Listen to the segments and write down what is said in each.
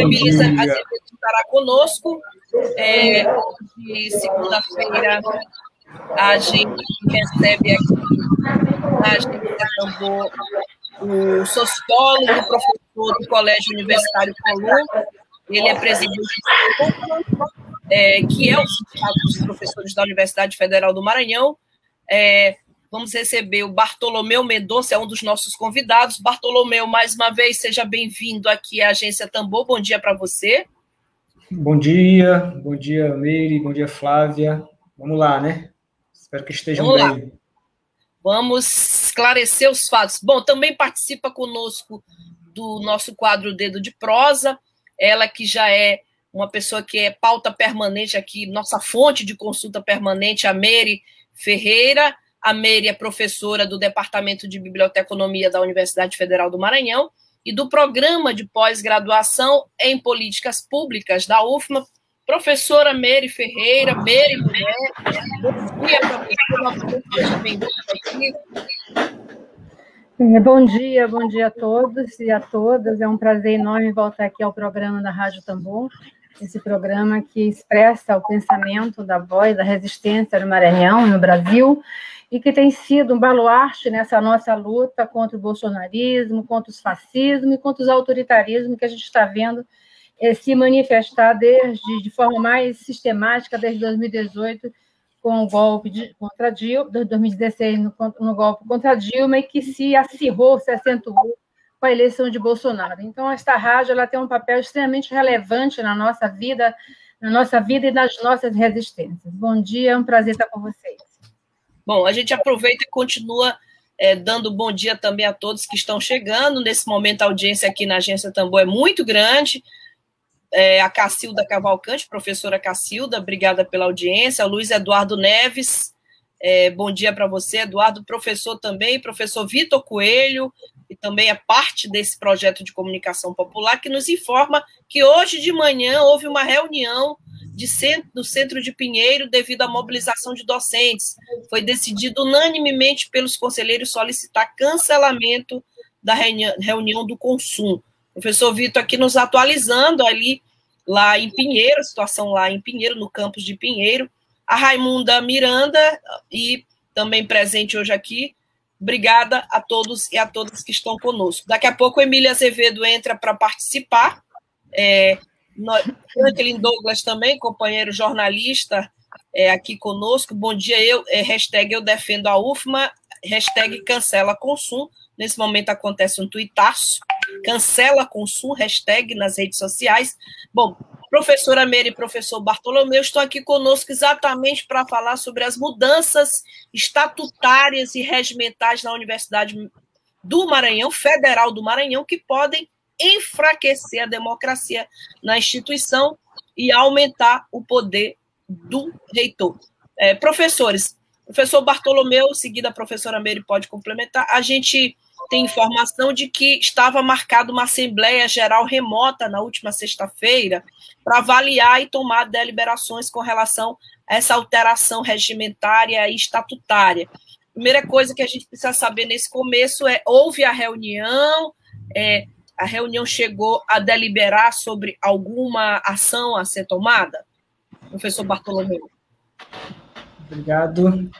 Pouquinho, Emília estará conosco. É, de segunda-feira, a gente recebe aqui a gente Tambor, o sociólogo, professor do Colégio Universitário Colum. Ele é presidente do é, que é o Sindicato dos Professores da Universidade Federal do Maranhão. É, Vamos receber o Bartolomeu Mendonça, é um dos nossos convidados. Bartolomeu, mais uma vez, seja bem-vindo aqui à Agência Tambor. Bom dia para você. Bom dia, bom dia, Meire, bom dia, Flávia. Vamos lá, né? Espero que estejam Vamos bem. Lá. Vamos esclarecer os fatos. Bom, também participa conosco do nosso quadro Dedo de Prosa, ela que já é uma pessoa que é pauta permanente aqui, nossa fonte de consulta permanente, a Meire Ferreira, a Meire é professora do Departamento de Biblioteconomia da Universidade Federal do Maranhão e do Programa de Pós-Graduação em Políticas Públicas da UFMA. Professora Meire Ferreira, Meire Mulher, bom dia é, Bom dia, bom dia a todos e a todas. É um prazer enorme voltar aqui ao programa da Rádio Tambor, esse programa que expressa o pensamento da voz da resistência do Maranhão no Brasil e que tem sido um baluarte nessa nossa luta contra o bolsonarismo, contra os fascismos e contra os autoritarismos que a gente está vendo eh, se manifestar desde de forma mais sistemática desde 2018 com o golpe de, contra Dilma, 2016 no, no golpe contra Dilma e que se acirrou, se acentuou com a eleição de Bolsonaro. Então esta rádio ela tem um papel extremamente relevante na nossa vida, na nossa vida e nas nossas resistências. Bom dia, é um prazer estar com vocês. Bom, a gente aproveita e continua é, dando bom dia também a todos que estão chegando. Nesse momento, a audiência aqui na Agência Tambor é muito grande. É, a Cacilda Cavalcante, professora Cacilda, obrigada pela audiência. Luiz Eduardo Neves, é, bom dia para você, Eduardo, professor também, professor Vitor Coelho, e também é parte desse projeto de comunicação popular, que nos informa que hoje de manhã houve uma reunião centro, Centro de Pinheiro devido à mobilização de docentes. Foi decidido unanimemente pelos conselheiros solicitar cancelamento da reunião do consumo. O professor Vitor aqui nos atualizando ali lá em Pinheiro, situação lá em Pinheiro, no campus de Pinheiro. A Raimunda Miranda e também presente hoje aqui. Obrigada a todos e a todas que estão conosco. Daqui a pouco, Emília Azevedo entra para participar. É, Franklin Douglas também, companheiro jornalista, é, aqui conosco. Bom dia, eu, é, hashtag eu defendo a UFMA, hashtag cancela consumo. Nesse momento acontece um tuitaço, cancela consumo, hashtag nas redes sociais. Bom, professora Meire e professor Bartolomeu estão aqui conosco exatamente para falar sobre as mudanças estatutárias e regimentais na Universidade do Maranhão, Federal do Maranhão, que podem enfraquecer a democracia na instituição e aumentar o poder do reitor. É, professores, professor Bartolomeu, seguida a professora Meire pode complementar, a gente tem informação de que estava marcada uma Assembleia Geral remota na última sexta-feira para avaliar e tomar deliberações com relação a essa alteração regimentária e estatutária. Primeira coisa que a gente precisa saber nesse começo é: houve a reunião, é, a reunião chegou a deliberar sobre alguma ação a ser tomada? Professor Bartolomeu. Obrigado.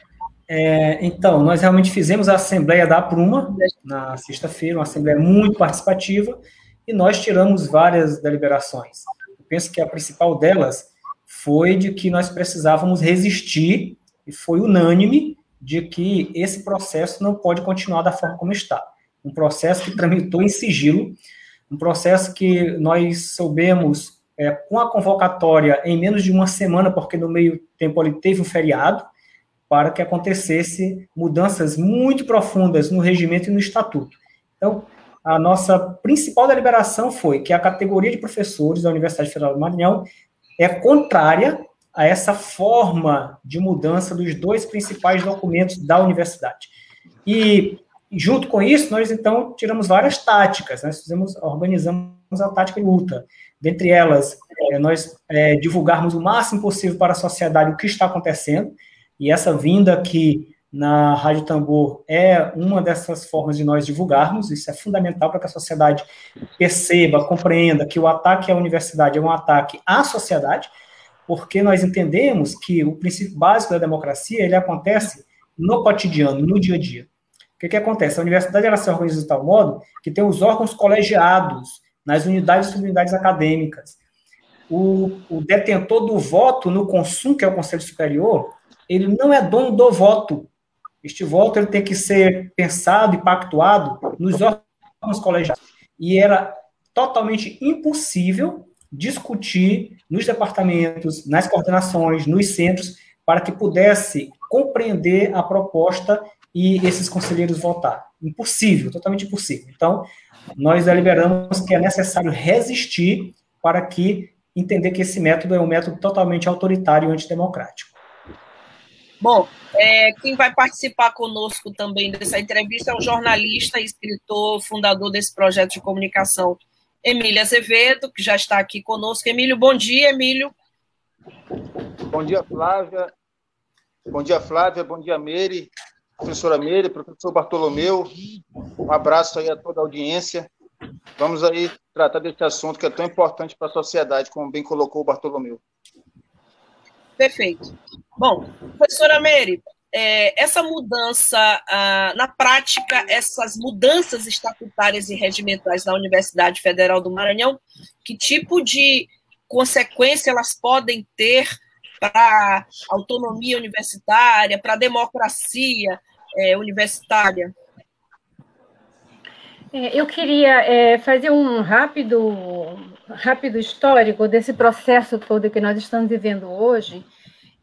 É, então, nós realmente fizemos a Assembleia da Pruma na sexta-feira, uma Assembleia muito participativa, e nós tiramos várias deliberações. Eu penso que a principal delas foi de que nós precisávamos resistir, e foi unânime, de que esse processo não pode continuar da forma como está um processo que tramitou em sigilo, um processo que nós soubemos é, com a convocatória em menos de uma semana, porque no meio tempo ele teve um feriado, para que acontecesse mudanças muito profundas no regimento e no estatuto. Então, a nossa principal deliberação foi que a categoria de professores da Universidade Federal do Maranhão é contrária a essa forma de mudança dos dois principais documentos da universidade. E, junto com isso, nós, então, tiramos várias táticas, nós fizemos, organizamos a tática de luta. Dentre elas, é, nós é, divulgarmos o máximo possível para a sociedade o que está acontecendo, e essa vinda aqui na Rádio Tambor é uma dessas formas de nós divulgarmos, isso é fundamental para que a sociedade perceba, compreenda que o ataque à universidade é um ataque à sociedade, porque nós entendemos que o princípio básico da democracia, ele acontece no cotidiano, no dia a dia. O que, que acontece? A universidade ela se organiza de tal modo que tem os órgãos colegiados nas unidades e subunidades acadêmicas. O, o detentor do voto no consumo, que é o Conselho Superior, ele não é dono do voto, este voto ele tem que ser pensado e pactuado nos órgãos colegiados. E era totalmente impossível discutir nos departamentos, nas coordenações, nos centros, para que pudesse compreender a proposta e esses conselheiros votar. Impossível, totalmente impossível. Então, nós deliberamos que é necessário resistir para que entender que esse método é um método totalmente autoritário e antidemocrático. Bom, é, quem vai participar conosco também dessa entrevista é o jornalista, escritor, fundador desse projeto de comunicação, Emílio Azevedo, que já está aqui conosco. Emílio, bom dia, Emílio. Bom dia, Flávia. Bom dia, Flávia. Bom dia, Meire. Professora Meire, professor Bartolomeu. Um abraço aí a toda a audiência. Vamos aí tratar desse assunto que é tão importante para a sociedade, como bem colocou o Bartolomeu. Perfeito. Bom, professora Meire, é, essa mudança, ah, na prática, essas mudanças estatutárias e regimentais na Universidade Federal do Maranhão, que tipo de consequência elas podem ter para a autonomia universitária, para a democracia é, universitária? É, eu queria é, fazer um rápido, rápido histórico desse processo todo que nós estamos vivendo hoje,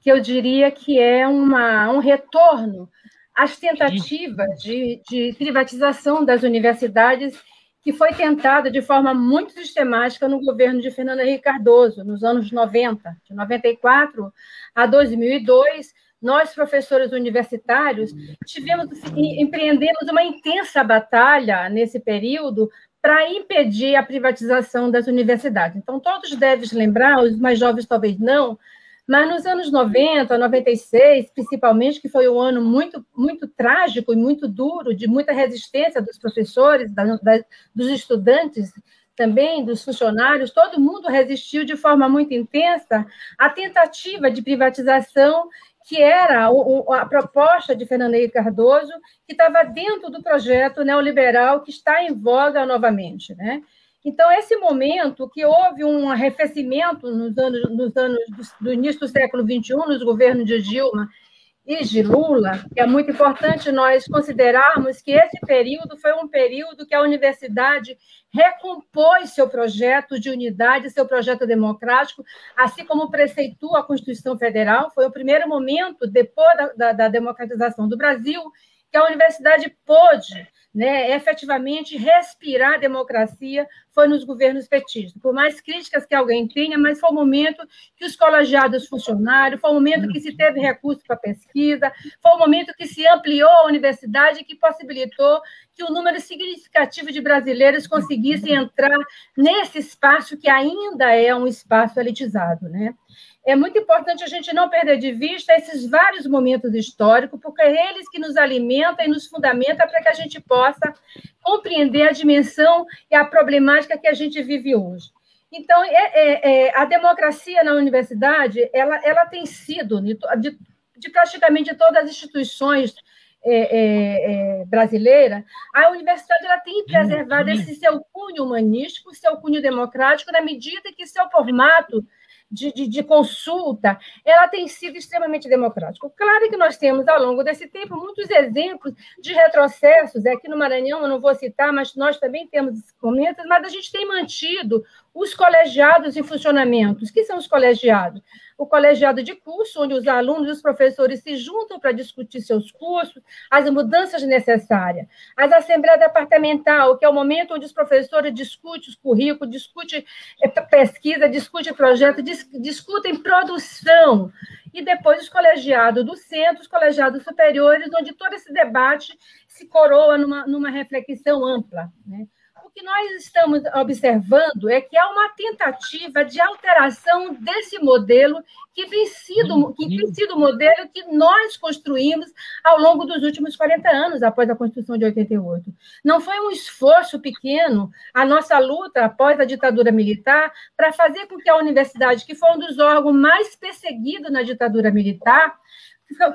que eu diria que é uma, um retorno às tentativas de, de privatização das universidades que foi tentada de forma muito sistemática no governo de Fernando Henrique Cardoso, nos anos 90, de 94 a 2002, nós, professores universitários, tivemos, empreendemos uma intensa batalha nesse período para impedir a privatização das universidades. Então, todos devem lembrar, os mais jovens talvez não, mas nos anos 90, 96, principalmente, que foi um ano muito, muito trágico e muito duro, de muita resistência dos professores, da, da, dos estudantes, também dos funcionários, todo mundo resistiu de forma muito intensa à tentativa de privatização que era a proposta de Fernando Henrique Cardoso, que estava dentro do projeto neoliberal que está em voga novamente. Né? Então, esse momento que houve um arrefecimento nos anos, nos anos do, do início do século XXI, nos governos de Dilma e de Lula, é muito importante nós considerarmos que esse período foi um período que a universidade recompôs seu projeto de unidade, seu projeto democrático, assim como preceitua a Constituição Federal. Foi o primeiro momento, depois da, da, da democratização do Brasil, que a universidade pôde né, efetivamente respirar democracia foi nos governos petistas. Por mais críticas que alguém tenha, mas foi o momento que os colegiados funcionaram, foi o momento que se teve recurso para pesquisa, foi o momento que se ampliou a universidade, que possibilitou que o número significativo de brasileiros conseguisse entrar nesse espaço que ainda é um espaço elitizado, né? É muito importante a gente não perder de vista esses vários momentos históricos, porque é eles que nos alimentam e nos fundamentam para que a gente possa compreender a dimensão e a problemática que a gente vive hoje. Então, é, é, é, a democracia na universidade, ela, ela tem sido, de, de, de praticamente todas as instituições é, é, é, brasileira, a universidade ela tem preservado esse seu cunho humanístico, seu cunho democrático, na medida que seu formato de, de, de, consulta, ela tem sido extremamente democrática. Claro que nós temos, ao longo desse tempo, muitos exemplos de retrocessos. Aqui no Maranhão, eu não vou citar, mas nós também temos momentos, mas a gente tem mantido os colegiados em funcionamento. O que são os colegiados? O colegiado de curso, onde os alunos e os professores se juntam para discutir seus cursos, as mudanças necessárias. As assembleias departamental, que é o momento onde os professores discutem os currículos, discutem eh, pesquisa, discutem projeto, discutem produção. E depois os colegiados do centro, os colegiados superiores, onde todo esse debate se coroa numa, numa reflexão ampla. Né? O que nós estamos observando é que há uma tentativa de alteração desse modelo que tem sido, que tem sido o modelo que nós construímos ao longo dos últimos 40 anos, após a Constituição de 88. Não foi um esforço pequeno a nossa luta após a ditadura militar para fazer com que a universidade, que foi um dos órgãos mais perseguidos na ditadura militar,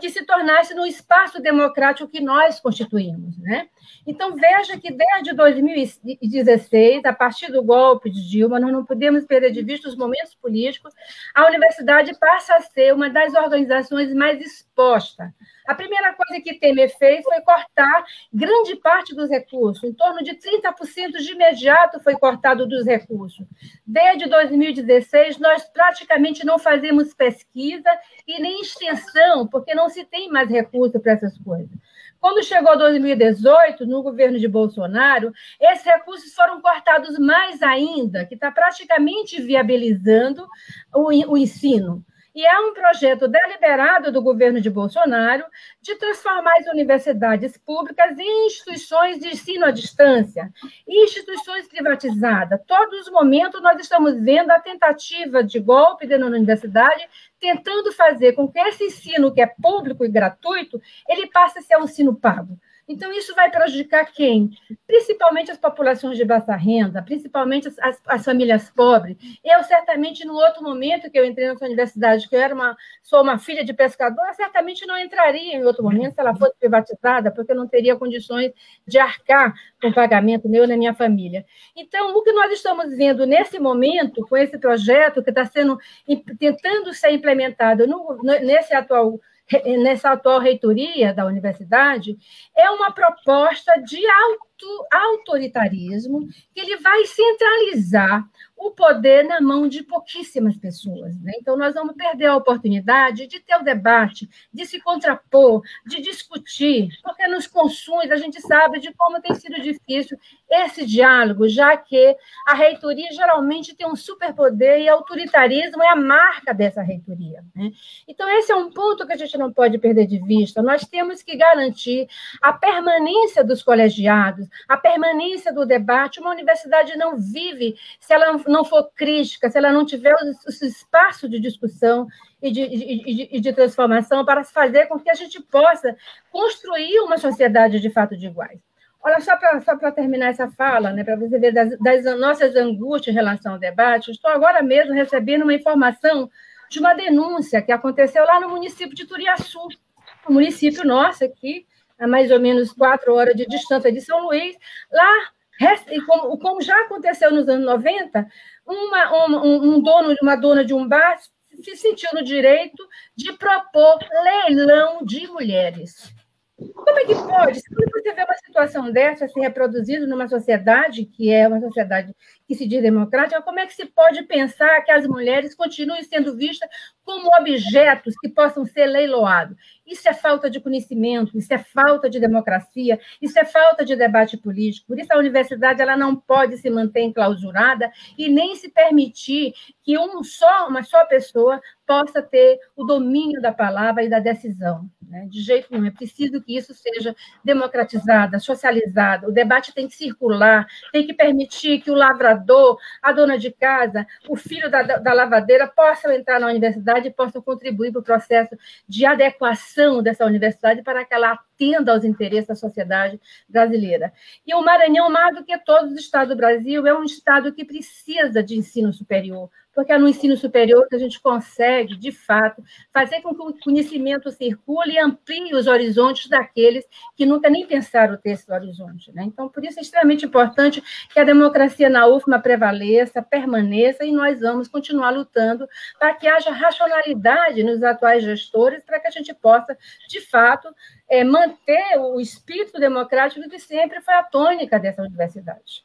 que se tornasse no espaço democrático que nós constituímos. Né? Então, veja que desde 2016, a partir do golpe de Dilma, nós não podemos perder de vista os momentos políticos, a universidade passa a ser uma das organizações mais expostas. A primeira coisa que Temer fez foi cortar grande parte dos recursos, em torno de 30% de imediato foi cortado dos recursos. Desde 2016, nós praticamente não fazemos pesquisa e nem extensão, porque não se tem mais recurso para essas coisas. Quando chegou 2018, no governo de Bolsonaro, esses recursos foram cortados mais ainda, que está praticamente viabilizando o, o ensino. E é um projeto deliberado do governo de Bolsonaro de transformar as universidades públicas em instituições de ensino à distância, instituições privatizadas. Todos os momentos nós estamos vendo a tentativa de golpe dentro da universidade, tentando fazer com que esse ensino que é público e gratuito, ele passe a ser um ensino pago. Então, isso vai prejudicar quem? Principalmente as populações de baixa renda, principalmente as, as, famílias pobres. Eu, certamente, no outro momento que eu entrei nessa universidade, que eu era uma, sou uma filha de pescador, certamente não entraria em outro momento se ela fosse privatizada, porque eu não teria condições de arcar com o pagamento meu na minha família. Então, o que nós estamos vendo nesse momento, com esse projeto que está sendo tentando ser implementado no, nesse atual nessa atual reitoria da universidade, é uma proposta de auto, autoritarismo que ele vai centralizar o poder na mão de pouquíssimas pessoas. Né? Então, nós vamos perder a oportunidade de ter o debate, de se contrapor, de discutir, porque nos consumes a gente sabe de como tem sido difícil esse diálogo, já que a reitoria geralmente tem um superpoder e autoritarismo é a marca dessa reitoria. Né? Então, esse é um ponto que a gente não pode perder de vista. Nós temos que garantir a permanência dos colegiados, a permanência do debate. Uma universidade não vive se ela não for crítica, se ela não tiver esse espaço de discussão e de, de, de, transformação para fazer com que a gente possa construir uma sociedade de fato de iguais. Olha, só para só terminar essa fala, né, para você ver das, das, nossas angústias em relação ao debate, estou agora mesmo recebendo uma informação de uma denúncia que aconteceu lá no município de Turiaçu, um município nosso aqui, a mais ou menos quatro horas de distância de São Luís. Lá como, como, já aconteceu nos anos 90, uma, um, um dono, uma dona de um bar se sentiu no direito de propor leilão de mulheres. Como é que pode? Se você vê uma situação dessa se reproduzindo numa sociedade que é uma sociedade que se diz democrática, como é que se pode pensar que as mulheres continuem sendo vistas como objetos que possam ser leiloados? Isso é falta de conhecimento, isso é falta de democracia, isso é falta de debate político. Por isso a universidade ela não pode se manter enclausurada e nem se permitir que um só, uma só pessoa possa ter o domínio da palavra e da decisão. Né? De jeito nenhum. É preciso que isso seja democratizado, socializado. O debate tem que circular, tem que permitir que o lavrador, a dona de casa, o filho da, da lavadeira possam entrar na universidade e possam contribuir para o processo de adequação dessa universidade para que ela atenda aos interesses da sociedade brasileira. E o Maranhão, mais do que todos os estados do Brasil, é um estado que precisa de ensino superior, porque é no ensino superior que a gente consegue, de fato, fazer com que o conhecimento circule e amplie os horizontes daqueles que nunca nem pensaram ter esse horizonte. Né? Então, por isso é extremamente importante que a democracia na UFMA prevaleça, permaneça, e nós vamos continuar lutando para que haja racionalidade nos atuais gestores, para que a gente possa, de fato, é, manter o espírito democrático que sempre foi a tônica dessa universidade.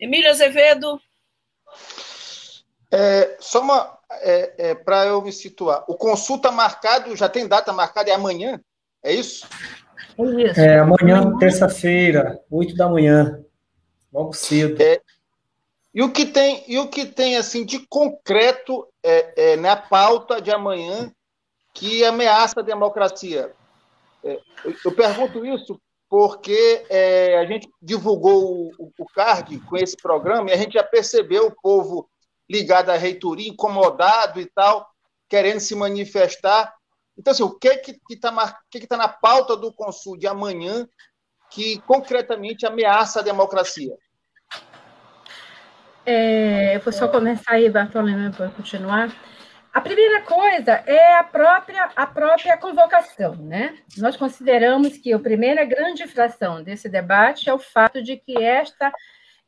Emílio Azevedo. É, só uma é, é, para eu me situar. O consulta marcado já tem data marcada é amanhã? É isso? É, é amanhã, terça-feira, 8 da manhã, logo cedo. É, e o que tem e o que tem assim de concreto é, é na pauta de amanhã que ameaça a democracia? É, eu, eu pergunto isso porque é, a gente divulgou o, o, CARG com esse programa e a gente já percebeu o povo ligado à reitoria, incomodado e tal, querendo se manifestar. Então, assim, o que que está que que tá na pauta do Consul de amanhã que concretamente ameaça a democracia? É, eu vou só começar aí, Bartolomeu, para continuar. A primeira coisa é a própria, a própria convocação, né? Nós consideramos que a primeira grande infração desse debate é o fato de que esta,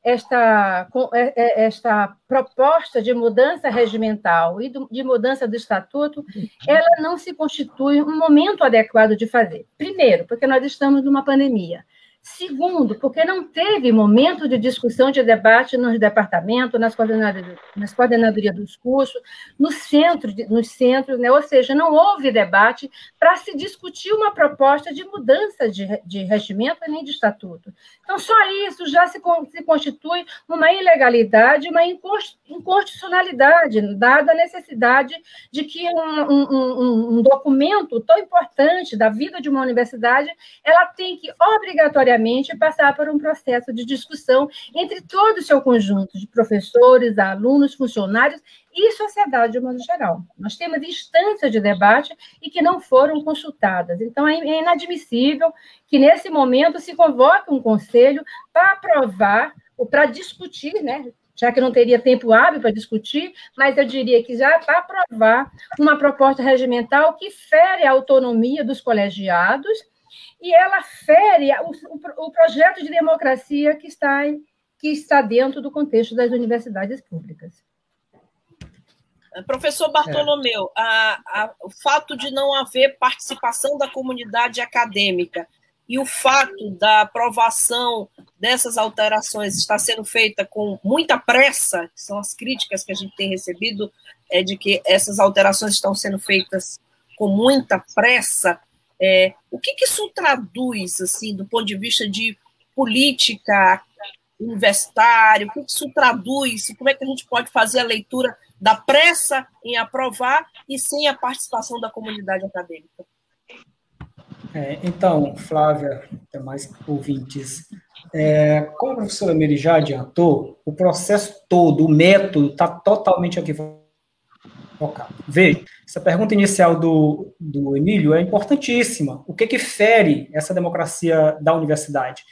esta, é, é, esta proposta de mudança regimental e de mudança do estatuto, ela não se constitui um momento adequado de fazer. Primeiro, porque nós estamos numa pandemia. Segundo, porque não teve momento de discussão, de debate nos departamentos, nas coordenadorias, nas coordenadorias dos cursos, no centro, nos centros, né? ou seja, não houve debate para se discutir uma proposta de mudança de, de regimento nem de estatuto. Então, só isso já se, se constitui uma ilegalidade, uma inconstitucionalidade, dada a necessidade de que um, um, um documento tão importante da vida de uma universidade, ela tem que obrigatoriamente passar por um processo de discussão entre todo o seu conjunto de professores, alunos, funcionários e sociedade de modo geral. Nós temos instâncias de debate e que não foram consultadas. Então, é, é inadmissível que, nesse momento, se convoque um conselho para aprovar ou para discutir, né, já que não teria tempo hábil para discutir, mas eu diria que já para aprovar uma proposta regimental que fere a autonomia dos colegiados e ela fere o, o, o projeto de democracia que está, que está dentro do contexto das universidades públicas. Professor Bartolomeu, é. a, a, o fato de não haver participação da comunidade acadêmica e o fato da aprovação dessas alterações estar sendo feita com muita pressa, são as críticas que a gente tem recebido, é de que essas alterações estão sendo feitas com muita pressa, é, o que, que isso traduz, assim, do ponto de vista de política universitária? O que, que isso traduz? Como é que a gente pode fazer a leitura da pressa em aprovar e sem a participação da comunidade acadêmica? É, então, Flávia, mais ouvintes, é, como a professora Meri já adiantou, o processo todo, o método, está totalmente equivocado Veja, essa pergunta inicial do, do Emílio é importantíssima. O que que fere essa democracia da universidade?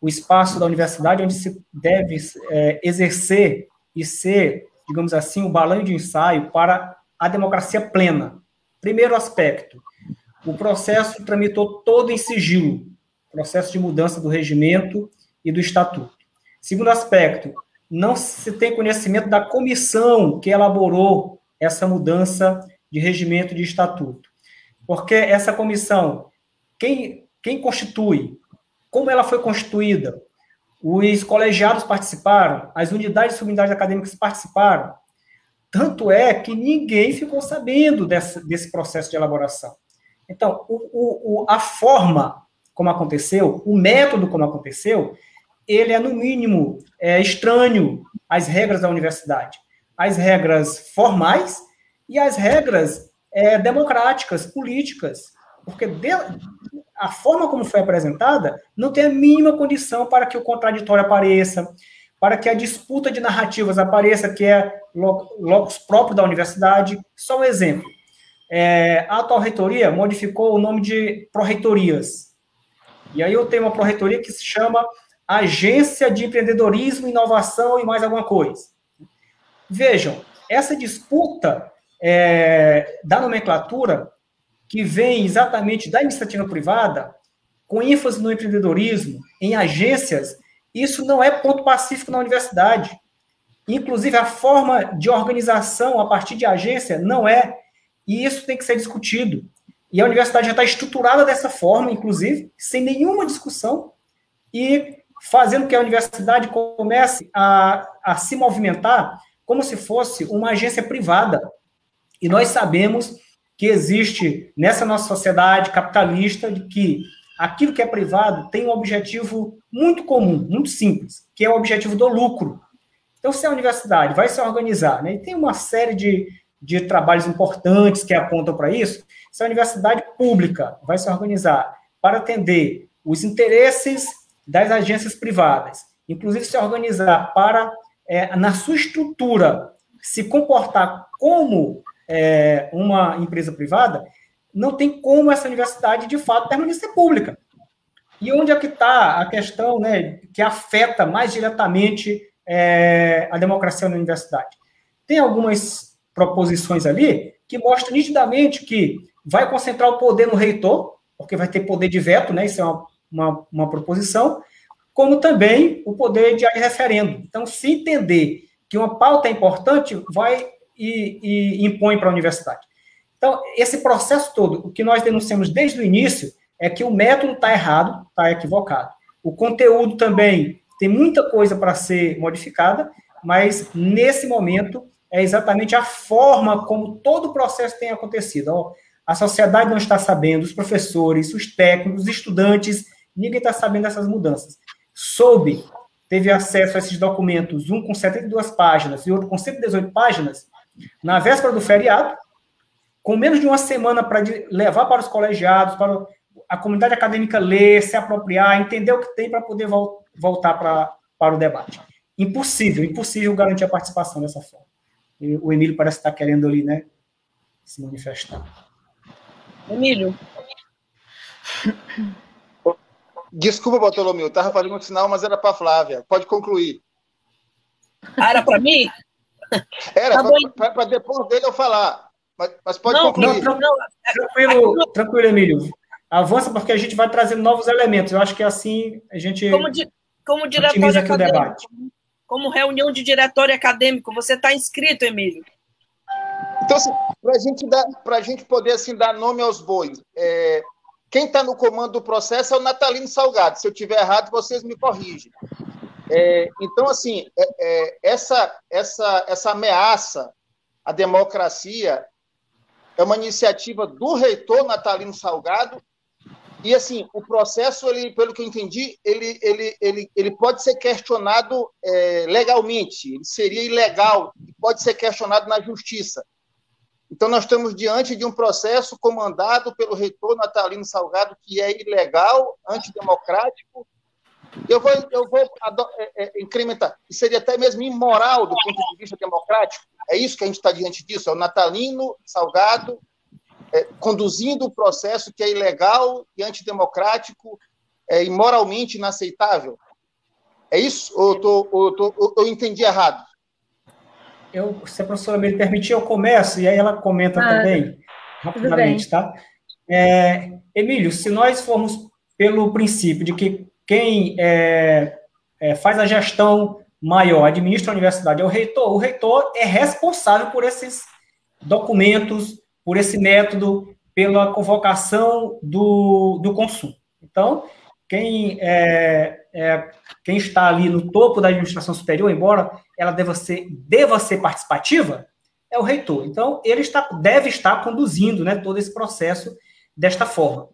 O espaço da universidade onde se deve é, exercer e ser, digamos assim, o um de ensaio para a democracia plena. Primeiro aspecto, o processo tramitou todo em sigilo, processo de mudança do regimento e do estatuto. Segundo aspecto, não se tem conhecimento da comissão que elaborou essa mudança de regimento de estatuto. Porque essa comissão, quem, quem constitui, como ela foi constituída, os colegiados participaram, as unidades e subunidades acadêmicas participaram. Tanto é que ninguém ficou sabendo desse, desse processo de elaboração. Então, o, o, a forma como aconteceu, o método como aconteceu, ele é, no mínimo, é, estranho às regras da universidade as regras formais e as regras é, democráticas, políticas, porque de, a forma como foi apresentada não tem a mínima condição para que o contraditório apareça, para que a disputa de narrativas apareça, que é locus próprio da universidade. Só um exemplo. É, a atual reitoria modificou o nome de pró-reitorias. E aí eu tenho uma pró-reitoria que se chama Agência de Empreendedorismo, Inovação e mais alguma coisa. Vejam, essa disputa é, da nomenclatura, que vem exatamente da iniciativa privada, com ênfase no empreendedorismo, em agências, isso não é ponto pacífico na universidade. Inclusive, a forma de organização a partir de agência não é, e isso tem que ser discutido. E a universidade já está estruturada dessa forma, inclusive, sem nenhuma discussão, e fazendo que a universidade comece a, a se movimentar como se fosse uma agência privada. E nós sabemos que existe nessa nossa sociedade capitalista de que aquilo que é privado tem um objetivo muito comum, muito simples, que é o objetivo do lucro. Então, se a universidade vai se organizar, né, e tem uma série de, de trabalhos importantes que apontam para isso, se a universidade pública vai se organizar para atender os interesses das agências privadas, inclusive se organizar para, é, na sua estrutura, se comportar como é, uma empresa privada, não tem como essa universidade, de fato, permanecer pública. E onde é que está a questão né, que afeta mais diretamente é, a democracia na universidade? Tem algumas proposições ali que mostram nitidamente que vai concentrar o poder no reitor, porque vai ter poder de veto, né, isso é uma, uma, uma proposição, como também o poder de referendo. Então, se entender que uma pauta é importante, vai e, e impõe para a universidade. Então, esse processo todo, o que nós denunciamos desde o início é que o método está errado, está equivocado. O conteúdo também tem muita coisa para ser modificada, mas nesse momento é exatamente a forma como todo o processo tem acontecido. a sociedade não está sabendo, os professores, os técnicos, os estudantes, ninguém está sabendo dessas mudanças. Soube, teve acesso a esses documentos, um com 72 páginas e outro com 118 páginas, na véspera do feriado, com menos de uma semana para levar para os colegiados, para a comunidade acadêmica ler, se apropriar, entender o que tem para poder vol voltar para, para o debate. Impossível, impossível garantir a participação dessa forma. E o Emílio parece estar querendo ali, né, se manifestar. Emílio. Desculpa, Bartolomeu, estava fazendo um sinal, mas era para Flávia. Pode concluir. Ah, era para mim? Era, tá para depois dele eu falar. Mas, mas pode não, concluir. Não, não, tranquilo, tranquilo, Emílio. Avança, porque a gente vai trazendo novos elementos. Eu acho que assim a gente. Como, di, como diretório acadêmico, como reunião de diretório acadêmico, você está inscrito, Emílio? Então, assim, para gente dar, a gente poder assim, dar nome aos bois, é, quem está no comando do processo é o Natalino Salgado. Se eu tiver errado, vocês me corrigem. É, então, assim, é, é, essa, essa, essa ameaça à democracia é uma iniciativa do reitor Natalino Salgado e, assim, o processo, ele, pelo que eu entendi, ele, ele, ele, ele pode ser questionado é, legalmente, ele seria ilegal, pode ser questionado na justiça. Então, nós estamos diante de um processo comandado pelo reitor Natalino Salgado, que é ilegal, antidemocrático, eu vou, eu vou é, é, incrementar. Seria até mesmo imoral do ponto de vista democrático. É isso que a gente está diante disso. É o Natalino Salgado é, conduzindo um processo que é ilegal e antidemocrático é, e moralmente inaceitável. É isso? Ou eu, tô, ou eu, tô, ou eu entendi errado? Eu, se a professora me permitir, eu começo e aí ela comenta ah, também, rapidamente, tá? É, Emílio, se nós formos pelo princípio de que quem é, é, faz a gestão maior, administra a universidade, é o reitor. O reitor é responsável por esses documentos, por esse método, pela convocação do, do consumo. Então, quem, é, é, quem está ali no topo da administração superior, embora ela deva ser, deva ser participativa, é o reitor. Então, ele está, deve estar conduzindo né, todo esse processo desta forma.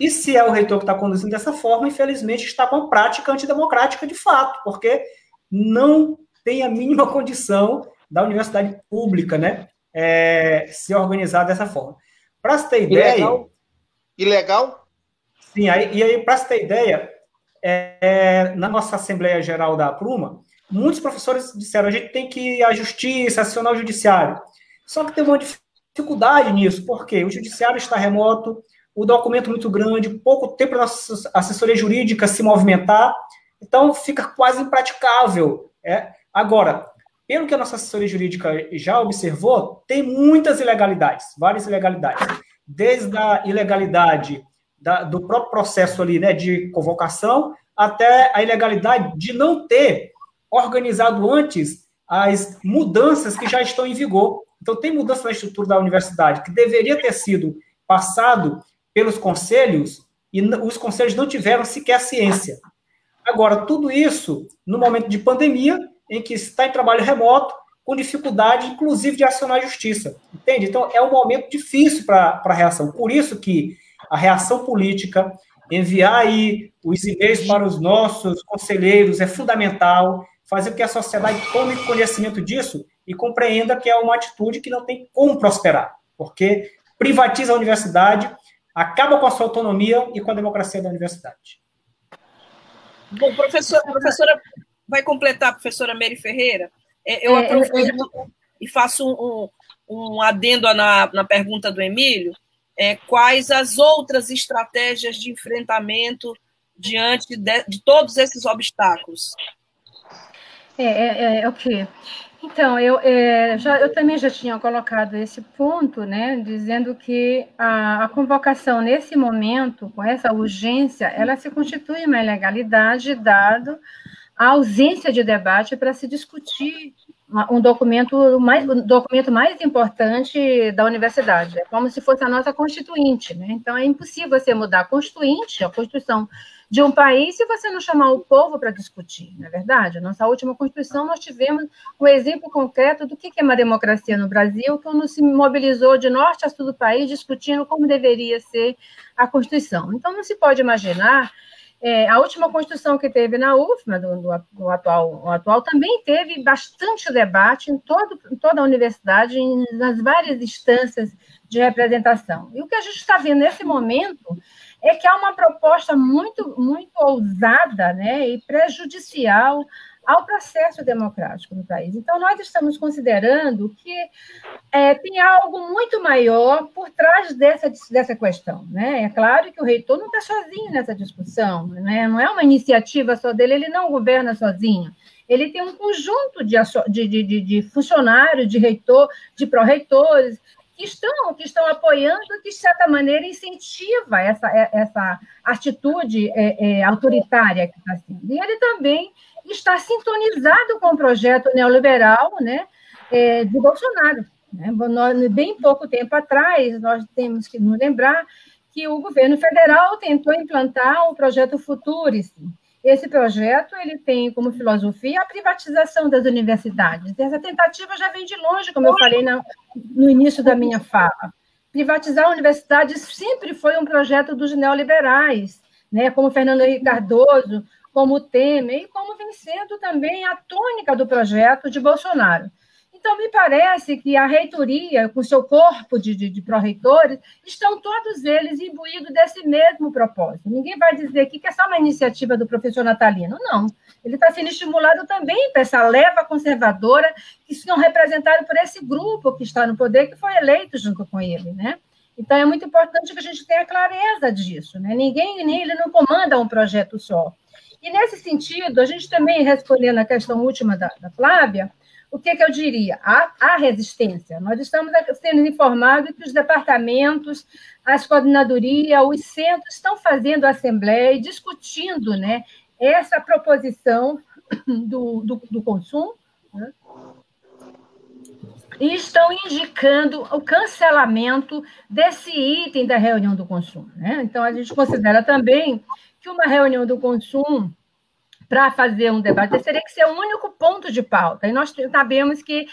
E se é o reitor que está conduzindo dessa forma, infelizmente está com a prática antidemocrática de fato, porque não tem a mínima condição da universidade pública, né, é, se organizar dessa forma. Para se ter ideia. Ilegal? Ilegal? Sim, aí, e aí, para se ter ideia, é, na nossa Assembleia Geral da Pruma, muitos professores disseram a gente tem que ir à justiça, acionar o judiciário. Só que tem uma dificuldade nisso, porque o judiciário está remoto, o documento muito grande, pouco tempo para a assessoria jurídica se movimentar, então fica quase impraticável. É. Agora, pelo que a nossa assessoria jurídica já observou, tem muitas ilegalidades, várias ilegalidades, desde a ilegalidade da, do próprio processo ali, né, de convocação, até a ilegalidade de não ter organizado antes as mudanças que já estão em vigor. Então, tem mudança na estrutura da universidade que deveria ter sido passado pelos conselhos e os conselhos não tiveram sequer ciência. Agora, tudo isso no momento de pandemia, em que está em trabalho remoto, com dificuldade, inclusive, de acionar a justiça. Entende? Então, é um momento difícil para a reação. Por isso que a reação política, enviar aí os e-mails para os nossos conselheiros é fundamental, fazer com que a sociedade tome conhecimento disso e compreenda que é uma atitude que não tem como prosperar, porque privatiza a universidade, acaba com a sua autonomia e com a democracia da universidade. Bom, professora, professora vai completar a professora Mary Ferreira? É, eu é, aproveito e faço um, um adendo na, na pergunta do Emílio. É, quais as outras estratégias de enfrentamento diante de, de todos esses obstáculos? É, é, é, ok. Então, eu, é, já, eu também já tinha colocado esse ponto, né, dizendo que a, a, convocação nesse momento, com essa urgência, ela se constitui uma ilegalidade, dado a ausência de debate para se discutir um documento mais, um documento mais importante da universidade. É como se fosse a nossa constituinte, né? Então, é impossível você mudar a constituinte, a Constituição de um país, se você não chamar o povo para discutir, não é verdade? Nossa última Constituição, nós tivemos um exemplo concreto do que é uma democracia no Brasil, quando se mobilizou de norte a sul do país discutindo como deveria ser a Constituição. Então, não se pode imaginar é, a última Constituição que teve na UFMA, do, do, do atual, atual, também teve bastante debate em, todo, em toda a universidade, em, nas várias instâncias de representação. E o que a gente está vendo nesse momento é que há uma proposta muito, muito ousada né, e prejudicial ao processo democrático no país. Então, nós estamos considerando que é, tem algo muito maior por trás dessa, dessa questão. Né? É claro que o reitor não está sozinho nessa discussão, né? não é uma iniciativa só dele, ele não governa sozinho. Ele tem um conjunto de, de, de, de funcionários, de reitor, de pró-reitores, que estão, que estão apoiando, que, de certa maneira, incentiva essa, essa atitude é, é, autoritária que está sendo. E ele também está sintonizado com o projeto neoliberal né, é, de Bolsonaro. Né? Bem pouco tempo atrás, nós temos que nos lembrar que o governo federal tentou implantar o projeto Futuris, esse projeto ele tem como filosofia a privatização das universidades. Essa tentativa já vem de longe, como eu falei na, no início da minha fala. Privatizar a universidade sempre foi um projeto dos neoliberais, né, como Fernando Henrique Cardoso, como Temer, e como vem sendo também a tônica do projeto de Bolsonaro. Então, me parece que a reitoria, com seu corpo de, de, de pró-reitores, estão todos eles imbuídos desse mesmo propósito. Ninguém vai dizer aqui que é só uma iniciativa do professor Natalino. Não. Ele está sendo estimulado também por essa leva conservadora que são representados por esse grupo que está no poder, que foi eleito junto com ele, né? Então, é muito importante que a gente tenha clareza disso, né? Ninguém, nem ele não comanda um projeto só. E, nesse sentido, a gente também, respondendo a questão última da, da Flávia, o que, que eu diria? Há, há, resistência. Nós estamos sendo informados que os departamentos, as coordenadorias, os centros estão fazendo assembleia e discutindo né, essa proposição do, do, do consumo né, e estão indicando o cancelamento desse item da reunião do consumo. Né? Então, a gente considera também que uma reunião do consumo para fazer um debate, teria que ser o único ponto de pauta. E nós sabemos que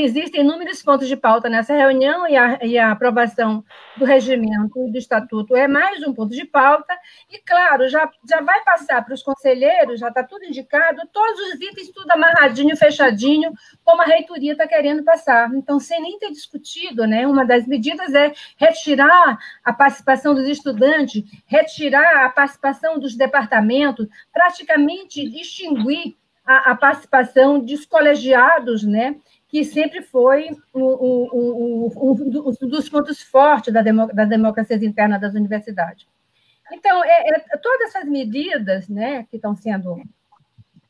existem inúmeros pontos de pauta nessa reunião e a, e a, aprovação do regimento e do estatuto é mais um ponto de pauta. E, claro, já, já vai passar para os conselheiros, já está tudo indicado, todos os itens, tudo amarradinho, fechadinho, como a reitoria está querendo passar. Então, sem nem ter discutido, né, uma das medidas é retirar a participação dos estudantes, retirar a participação dos departamentos, praticamente extinguir a, a participação dos colegiados, né? Que sempre foi um, um, um, um dos pontos fortes da, demo, das democracias internas das universidades. Então, é, é, todas essas medidas né, que estão sendo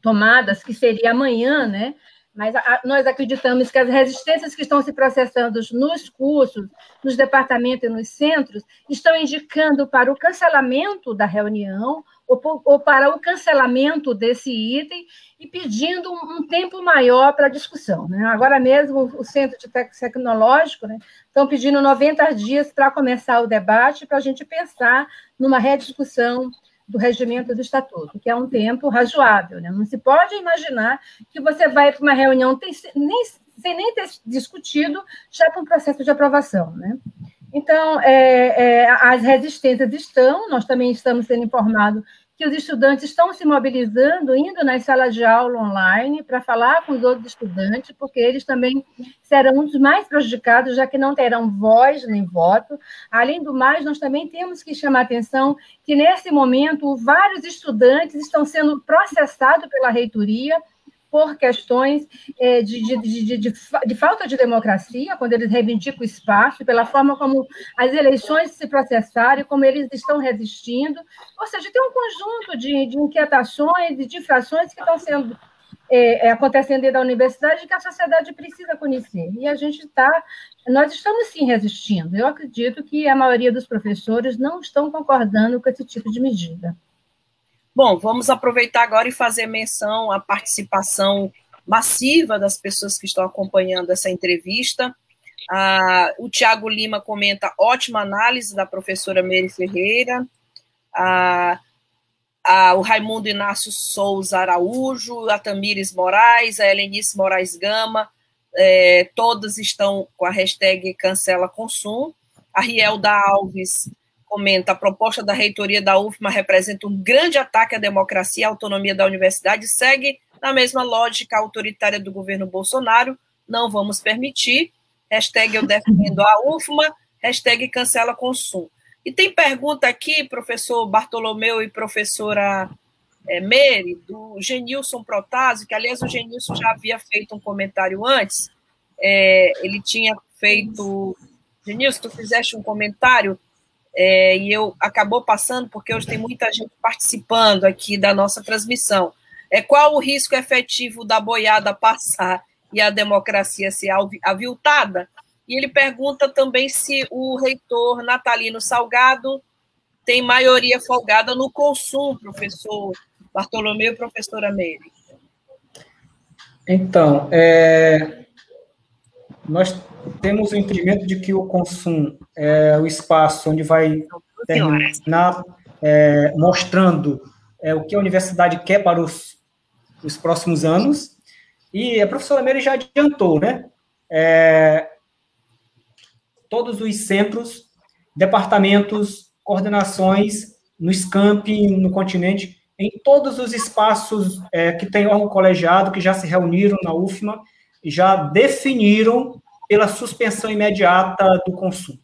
tomadas, que seria amanhã, né, mas a, nós acreditamos que as resistências que estão se processando nos cursos, nos departamentos e nos centros, estão indicando para o cancelamento da reunião ou, para o cancelamento desse item e pedindo um, tempo maior para discussão. Né? Agora mesmo, o Centro de Tecnológico né, estão pedindo 90 dias para começar o debate, para a gente pensar numa rediscussão do regimento do estatuto, que é um tempo razoável. Né? Não se pode imaginar que você vai para uma reunião tem, nem, sem nem ter discutido já para um processo de aprovação. Né? Então, é, é, as resistências estão, nós também estamos sendo informados que os estudantes estão se mobilizando, indo nas salas de aula online para falar com os outros estudantes, porque eles também serão um dos mais prejudicados, já que não terão voz nem voto. Além do mais, nós também temos que chamar atenção que, nesse momento, vários estudantes estão sendo processados pela reitoria por questões é, de, de, de, de, falta de democracia, quando eles reivindicam o espaço, pela forma como as eleições se processaram como eles estão resistindo. Ou seja, tem um conjunto de, inquietações e de infrações que estão sendo é, é, acontecendo dentro da universidade que a sociedade precisa conhecer. E a gente está, nós estamos sim resistindo. Eu acredito que a maioria dos professores não estão concordando com esse tipo de medida. Bom, vamos aproveitar agora e fazer menção à participação massiva das pessoas que estão acompanhando essa entrevista. Ah, o Tiago Lima comenta ótima análise da professora Meire Ferreira. Ah, ah, o Raimundo Inácio Souza Araújo, a Tamires Moraes, a Helenice Moraes Gama, é, todas estão com a hashtag Cancela Consum. A Rielda Alves comenta, a proposta da reitoria da UFMA representa um grande ataque à democracia e à autonomia da universidade, segue na mesma lógica autoritária do governo Bolsonaro, não vamos permitir, hashtag eu defendo a UFMA, hashtag cancela consumo. E tem pergunta aqui, professor Bartolomeu e professora é, Meire, do Genilson Protásio, que aliás o Genilson já havia feito um comentário antes, é, ele tinha feito... Genilson, tu fizeste um comentário é, e eu acabou passando porque hoje tem muita gente participando aqui da nossa transmissão. É qual o risco efetivo da boiada passar e a democracia ser aviltada? E ele pergunta também se o reitor Natalino Salgado tem maioria folgada no consumo, professor Bartolomeu e professora Meire. Então, é, nós temos o entendimento de que o consumo é o espaço onde vai terminar é, mostrando é, o que a universidade quer para os, os próximos anos. E a professora Meire já adiantou, né? É, todos os centros, departamentos, coordenações no SCAMP, no continente, em todos os espaços é, que tem órgão colegiado, que já se reuniram na UFMA, já definiram pela suspensão imediata do consumo.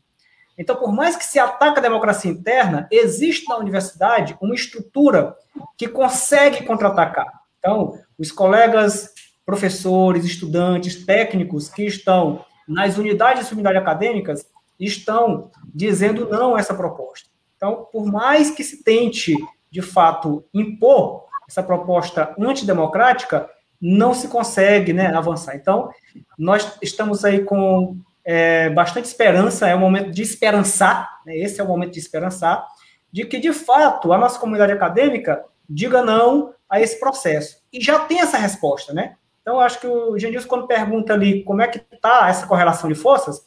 Então, por mais que se ataque a democracia interna, existe na universidade uma estrutura que consegue contra-atacar. Então, os colegas, professores, estudantes, técnicos que estão nas unidades e subunidades acadêmicas estão dizendo não a essa proposta. Então, por mais que se tente, de fato, impor essa proposta antidemocrática, não se consegue né, avançar. Então, nós estamos aí com é, bastante esperança, é o momento de esperançar, né, esse é o momento de esperançar, de que, de fato, a nossa comunidade acadêmica diga não a esse processo. E já tem essa resposta, né? Então, acho que o Genilson, quando pergunta ali como é que está essa correlação de forças,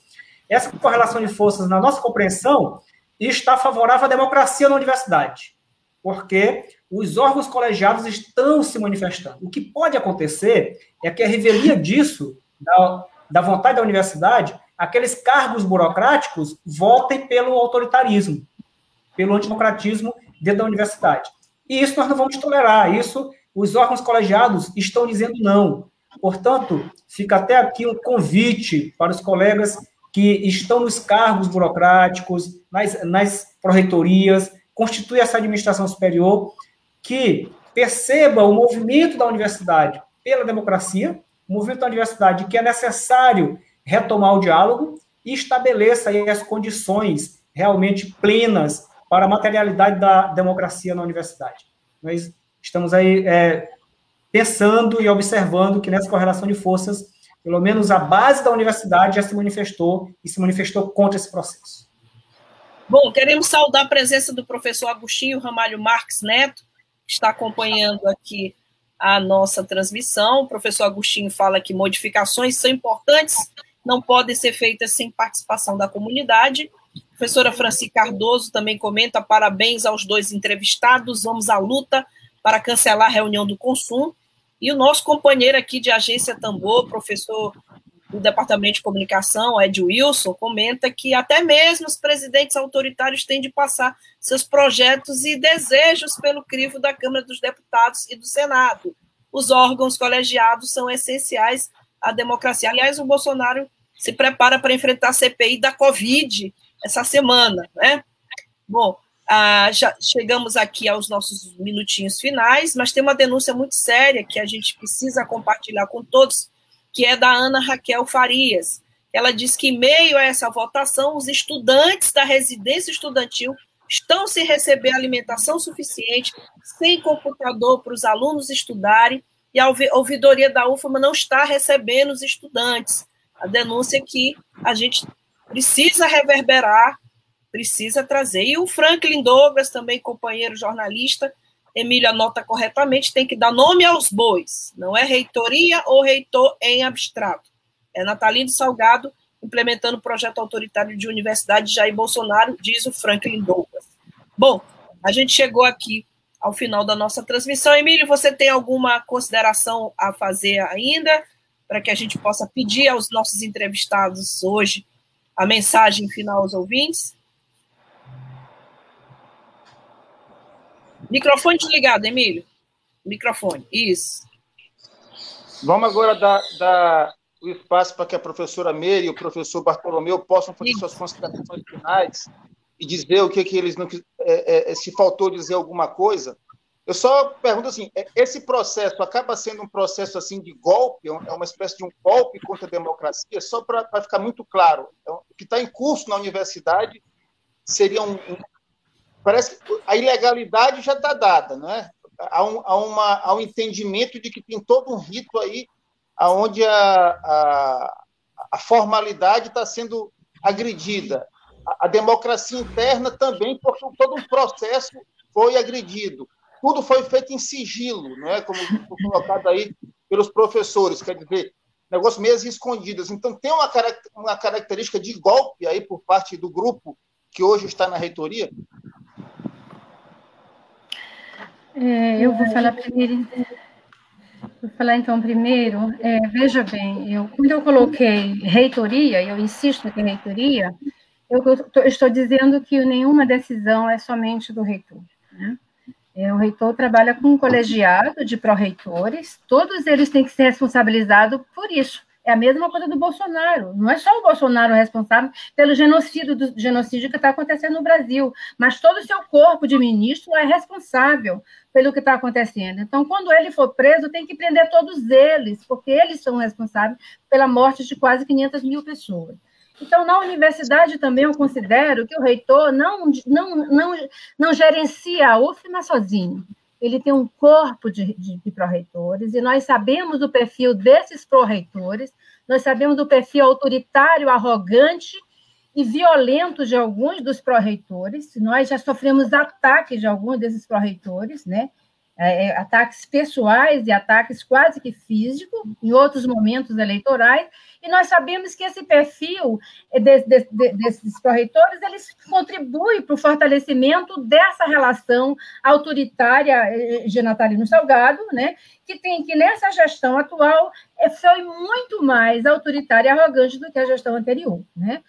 essa correlação de forças, na nossa compreensão, está favorável à democracia na universidade. Porque os órgãos colegiados estão se manifestando. O que pode acontecer é que a revelia disso, da, da vontade da universidade, aqueles cargos burocráticos votem pelo autoritarismo, pelo antidemocratismo dentro da universidade. E isso nós não vamos tolerar. Isso os órgãos colegiados estão dizendo não. Portanto, fica até aqui um convite para os colegas que estão nos cargos burocráticos, nas, nas pró-reitorias, constitui essa administração superior, que perceba o movimento da universidade pela democracia, o movimento da universidade que é necessário retomar o diálogo e estabeleça as condições realmente plenas para a materialidade da democracia na universidade. Nós estamos aí é, pensando e observando que nessa correlação de forças, pelo menos a base da universidade já se manifestou e se manifestou contra esse processo. Bom, queremos saudar a presença do professor Agostinho Ramalho Marques Neto, está acompanhando aqui a nossa transmissão. O professor Agostinho fala que modificações são importantes, não podem ser feitas sem participação da comunidade. professora Franci Cardoso também comenta: parabéns aos dois entrevistados, vamos à luta para cancelar a reunião do consumo. E o nosso companheiro aqui de agência Tambor, professor do Departamento de Comunicação, Ed Wilson, comenta que até mesmo os presidentes autoritários têm de passar seus projetos e desejos pelo crivo da Câmara dos Deputados e do Senado. Os órgãos colegiados são essenciais à democracia. Aliás, o Bolsonaro se prepara para enfrentar a CPI da Covid essa semana, né? Bom, ah, já chegamos aqui aos nossos minutinhos finais, mas tem uma denúncia muito séria que a gente precisa compartilhar com todos, que é da Ana Raquel Farias. Ela diz que, em meio a essa votação, os estudantes da residência estudantil estão sem receber alimentação suficiente, sem computador para os alunos estudarem, e a ouvidoria da UFAMA não está recebendo os estudantes. A denúncia é que a gente precisa reverberar precisa trazer. E o Franklin Douglas, também companheiro jornalista, Emílio anota corretamente, tem que dar nome aos bois. Não é reitoria ou reitor em abstrato. É Natalino Salgado implementando o projeto autoritário de universidade Jair Bolsonaro, diz o Franklin Douglas. Bom, a gente chegou aqui ao final da nossa transmissão. Emílio, você tem alguma consideração a fazer ainda para que a gente possa pedir aos nossos entrevistados hoje a mensagem final aos ouvintes? Microfone desligado, Emílio. Microfone, isso. Vamos agora dar, dar o espaço para que a professora Meire e o professor Bartolomeu possam fazer isso. suas considerações finais e dizer o que, que eles não é, é, se faltou dizer alguma coisa. Eu só pergunto assim, é, esse processo acaba sendo um processo assim de golpe, é, é uma espécie de um golpe contra a democracia, só para ficar muito claro, o que está em curso na universidade seria um, parece que a ilegalidade já está dada, né? Há um, há, uma, há um entendimento de que tem todo um rito aí onde a, a, a formalidade está sendo agredida. A, a, democracia interna também, porque todo um processo foi agredido. Tudo foi feito em sigilo, né? como foi colocado aí pelos professores, quer dizer, negócio mesmo escondidas. Então, tem uma, uma característica de golpe aí por parte do grupo que hoje está na reitoria, é, eu vou falar primeiro. Vou falar então primeiro. É, veja bem, eu, quando eu coloquei reitoria, eu insisto que é reitoria, eu, eu estou dizendo que nenhuma decisão é somente do reitor. Né? É, o reitor trabalha com um colegiado de pró-reitores, todos eles têm que ser responsabilizados por isso. É a mesma coisa do Bolsonaro. Não é só o Bolsonaro responsável pelo genocídio, do, genocídio que está acontecendo no Brasil, mas todo o seu corpo de ministro é responsável pelo que está acontecendo. Então, quando ele for preso, tem que prender todos eles, porque eles são responsáveis pela morte de quase 500 mil pessoas. Então, na universidade também eu considero que o reitor não, não, não, não gerencia a UFMA sozinho ele tem um corpo de, de, de pró-reitores, e nós sabemos o perfil desses pró-reitores, nós sabemos o perfil autoritário, arrogante e violento de alguns dos pró-reitores, nós já sofremos ataques de alguns desses pró-reitores, né? É, é, ataques pessoais e ataques quase que físicos, em outros momentos eleitorais, e nós sabemos que esse perfil de, de, de, desses corretores, eles contribuem para o fortalecimento dessa relação autoritária eh, de Natalino Salgado, né, que tem que nessa gestão atual foi muito mais autoritária e arrogante do que a gestão anterior. Né?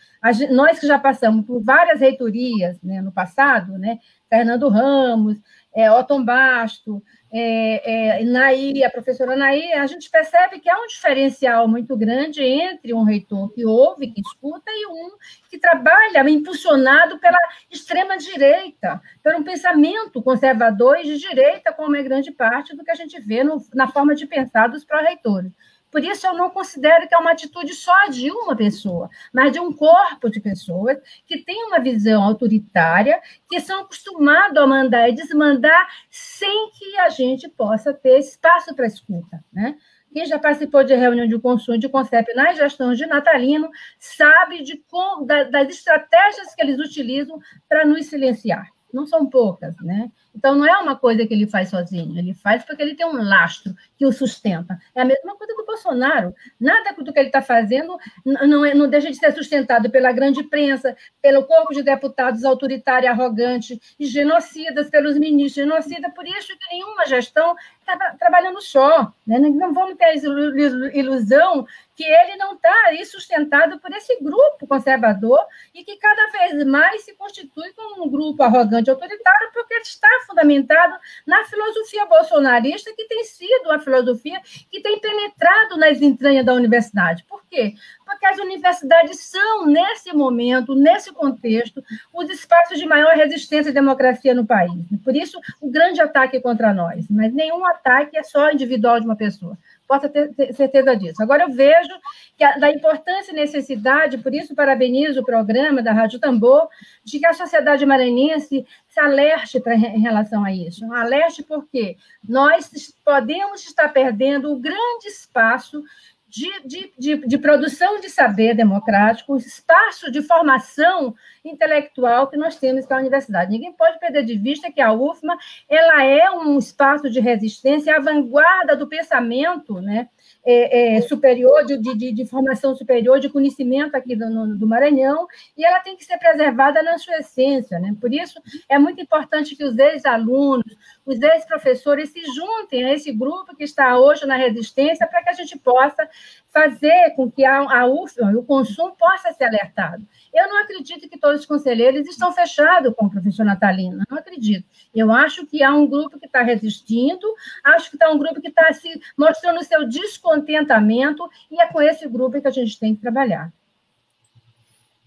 Nós que já passamos por várias reitorias né, no passado, né, Fernando Ramos, é, Otton Basto, é, é, Naí, a professora Naí, a gente percebe que há um diferencial muito grande entre um reitor que ouve, que escuta, e um que trabalha impulsionado pela extrema-direita, por um pensamento conservador e de direita, como é grande parte do que a gente vê no, na forma de pensar dos pró-reitores. Por isso, eu não considero que é uma atitude só de uma pessoa, mas de um corpo de pessoas que tem uma visão autoritária, que são acostumados a mandar e desmandar sem que a gente possa ter espaço para escuta. Né? Quem já participou de reunião de consumo de CONCEP na gestão de Natalino sabe de das estratégias que eles utilizam para nos silenciar. Não são poucas, né? Então, não é uma coisa que ele faz sozinho, ele faz porque ele tem um lastro que o sustenta. É a mesma coisa do Bolsonaro. Nada do que ele está fazendo não, é, não deixa de ser sustentado pela grande imprensa, pelo corpo de deputados autoritário, arrogante, e genocidas pelos ministros, genocida, por isso que nenhuma gestão está trabalhando só. Né? Não vamos ter a ilusão que ele não está aí sustentado por esse grupo conservador e que cada vez mais se constitui como um grupo arrogante autoritário, porque está fundamentado na filosofia bolsonarista, que tem sido uma filosofia que tem penetrado nas entranhas da universidade. Por quê? Porque as universidades são, nesse momento, nesse contexto, os espaços de maior resistência à democracia no país. Por isso, o grande ataque contra nós. Mas nenhum ataque é só individual de uma pessoa possa ter, ter, certeza disso. Agora, eu vejo que a, da importância e necessidade, por isso parabenizo o programa da Rádio Tambor, de que a sociedade maranhense se alerte pra, em relação a isso. Alerte porque nós podemos estar perdendo o grande espaço de, de, de, de, produção de saber democrático, o espaço de formação intelectual que nós temos com a universidade. Ninguém pode perder de vista que a UFMA ela é um espaço de resistência, a vanguarda do pensamento, né? é, é, superior, de, de, de, formação superior, de conhecimento aqui do, no, do Maranhão, e ela tem que ser preservada na sua essência. Né? Por isso, é muito importante que os ex-alunos, os ex-professores se juntem a esse grupo que está hoje na resistência para que a gente possa fazer com que a, a o consumo, possa ser alertado. Eu não acredito que todos os conselheiros estão fechados com o professor Natalino, não acredito. Eu acho que há um grupo que está resistindo, acho que está um grupo que está se mostrando o seu descontentamento, e é com esse grupo que a gente tem que trabalhar.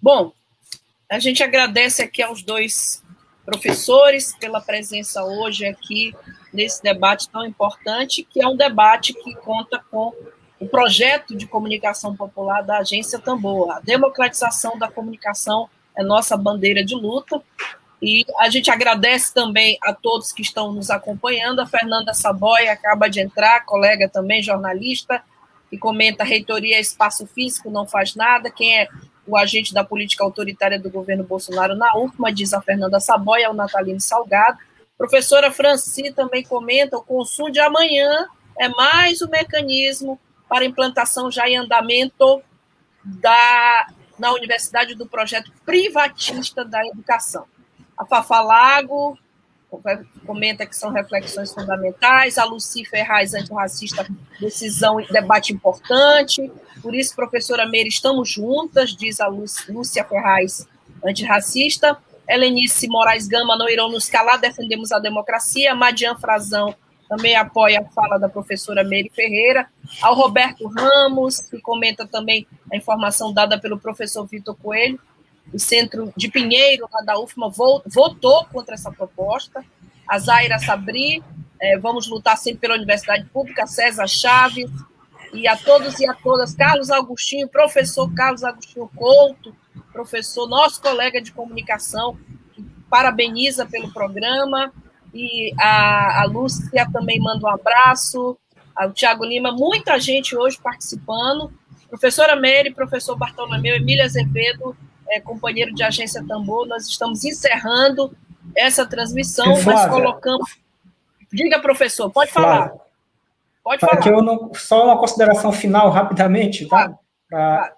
Bom, a gente agradece aqui aos dois professores pela presença hoje aqui nesse debate tão importante, que é um debate que conta com o projeto de comunicação popular da Agência Tambor. A democratização da comunicação é nossa bandeira de luta. E a gente agradece também a todos que estão nos acompanhando. A Fernanda Saboia acaba de entrar, colega também, jornalista, que comenta reitoria espaço físico, não faz nada. Quem é o agente da política autoritária do governo Bolsonaro na UFMA, diz a Fernanda Saboia, o Natalino Salgado. Professora Franci também comenta: o consumo de amanhã é mais um mecanismo para implantação já em andamento da, na universidade do projeto privatista da educação. A Fafalago comenta que são reflexões fundamentais, a Luci Ferraz, antirracista, decisão e debate importante, por isso, professora Meire, estamos juntas, diz a Lúcia Ferraz, antirracista, Helenice Moraes Gama, não irão nos calar, defendemos a democracia, Madian Frazão, também apoia a fala da professora Meire Ferreira, ao Roberto Ramos, que comenta também a informação dada pelo professor Vitor Coelho, o Centro de Pinheiro, lá da UFMA, votou contra essa proposta, a Zaira Sabri, é, vamos lutar sempre pela Universidade Pública, César Chaves, e a todos e a todas, Carlos Agostinho, professor Carlos Agostinho Couto, professor, nosso colega de comunicação, parabeniza pelo programa, e a, a Lúcia também manda um abraço, o Tiago Lima, muita gente hoje participando, professora Mary, professor Bartolomeu, Emília Azevedo, é, companheiro de agência Tambor, nós estamos encerrando essa transmissão, nós colocamos... Diga, professor, pode falar. Pode falar. Que eu não, só uma consideração final, rapidamente, tá? Pra,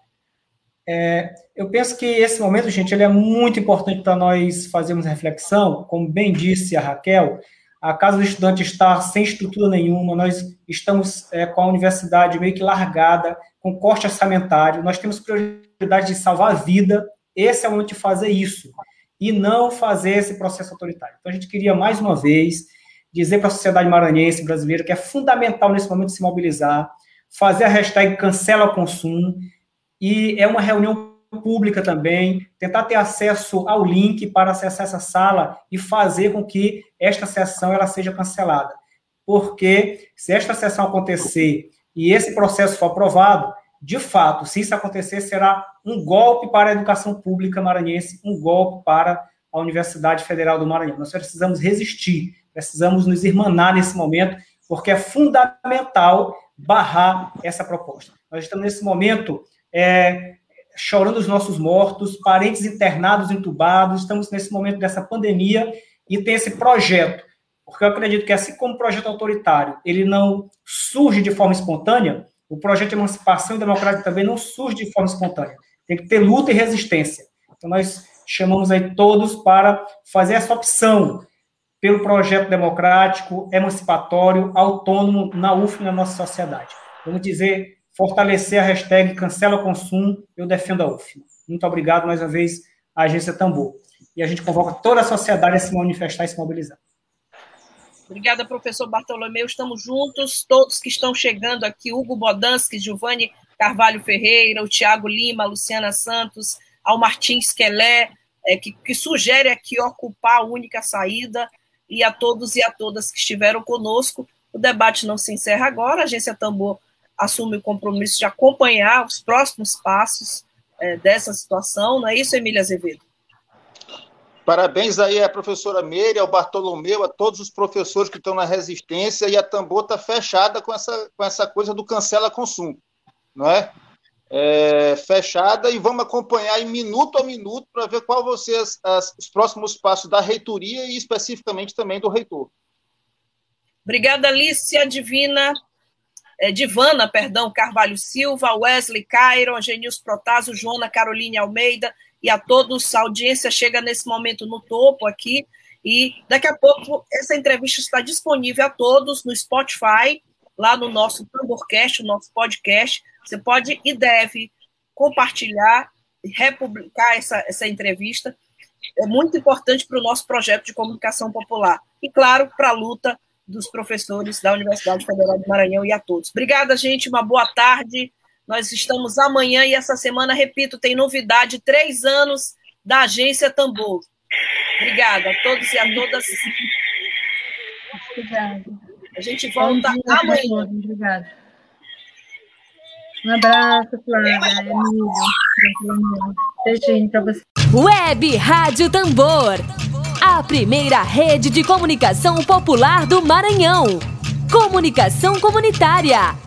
é, eu penso que esse momento, gente, ele é muito importante para nós fazermos reflexão. Como bem disse a Raquel, a Casa do Estudante está sem estrutura nenhuma, nós estamos é, com a universidade meio que largada, com corte orçamentário, nós temos prioridade de salvar a vida, esse é o momento de fazer isso, e não fazer esse processo autoritário. Então, a gente queria, mais uma vez, dizer para a sociedade maranhense brasileira que é fundamental nesse momento se mobilizar, fazer a hashtag cancela o consumo, e é uma reunião pública também, tentar ter acesso ao link para acessar essa sala e fazer com que esta sessão ela seja cancelada. Porque se esta sessão acontecer e esse processo for aprovado, de fato, se isso acontecer, será um golpe para a educação pública maranhense, um golpe para a Universidade Federal do Maranhão. Nós precisamos resistir, precisamos nos irmanar nesse momento, porque é fundamental barrar essa proposta. Nós estamos nesse momento é, chorando os nossos mortos, parentes internados, entubados, estamos nesse momento dessa pandemia e tem esse projeto porque eu acredito que assim como o projeto autoritário, ele não surge de forma espontânea, o projeto de emancipação democrática também não surge de forma espontânea. Tem que ter luta e resistência. Então, nós chamamos aí todos para fazer essa opção pelo projeto democrático, emancipatório, autônomo na UF e na nossa sociedade. Vamos dizer, fortalecer a hashtag cancela consumo, eu defendo a UF. Muito obrigado mais uma vez à agência Tambor. E a gente convoca toda a sociedade a se manifestar e se mobilizar. Obrigada, professor Bartolomeu. Estamos juntos, todos que estão chegando aqui, Hugo Bodansky, Giovanni Carvalho Ferreira, o Tiago Lima, Luciana Santos, ao Martins Quelé, é, que, que sugere aqui ocupar a única saída, e a todos e a todas que estiveram conosco. O debate não se encerra agora, a Agência Tambor assume o compromisso de acompanhar os próximos passos é, dessa situação, não é isso, Emília Azevedo? Parabéns aí à professora Meire, ao Bartolomeu, a todos os professores que estão na resistência, e a Tambor está fechada com essa, com essa coisa do cancela consumo, não é? é fechada e vamos acompanhar em minuto a minuto para ver qual vão ser as, as, os próximos passos da reitoria e especificamente também do reitor. Obrigada, Alicia Divina, é, Divana, perdão, Carvalho Silva, Wesley Cairo, Genils Protásio, Joana Caroline Almeida, e a todos. A audiência chega nesse momento no topo aqui. E daqui a pouco essa entrevista está disponível a todos no Spotify, lá no nosso Tamborcast, o nosso podcast. Você pode e deve compartilhar e republicar essa, essa entrevista. É muito importante para o nosso projeto de comunicação popular. E, claro, para a luta dos professores da Universidade Federal do Maranhão e a todos. Obrigada, gente. Uma boa tarde. Nós estamos amanhã e essa semana, repito, tem novidade, três anos da agência Tambor. Obrigada a todos e a todas. Obrigada. A gente volta dia, amanhã. Obrigada. Um abraço, Flávia, Emílio. Beijinho para você. Web Rádio Tambor. A primeira rede de comunicação popular do Maranhão. Comunicação comunitária.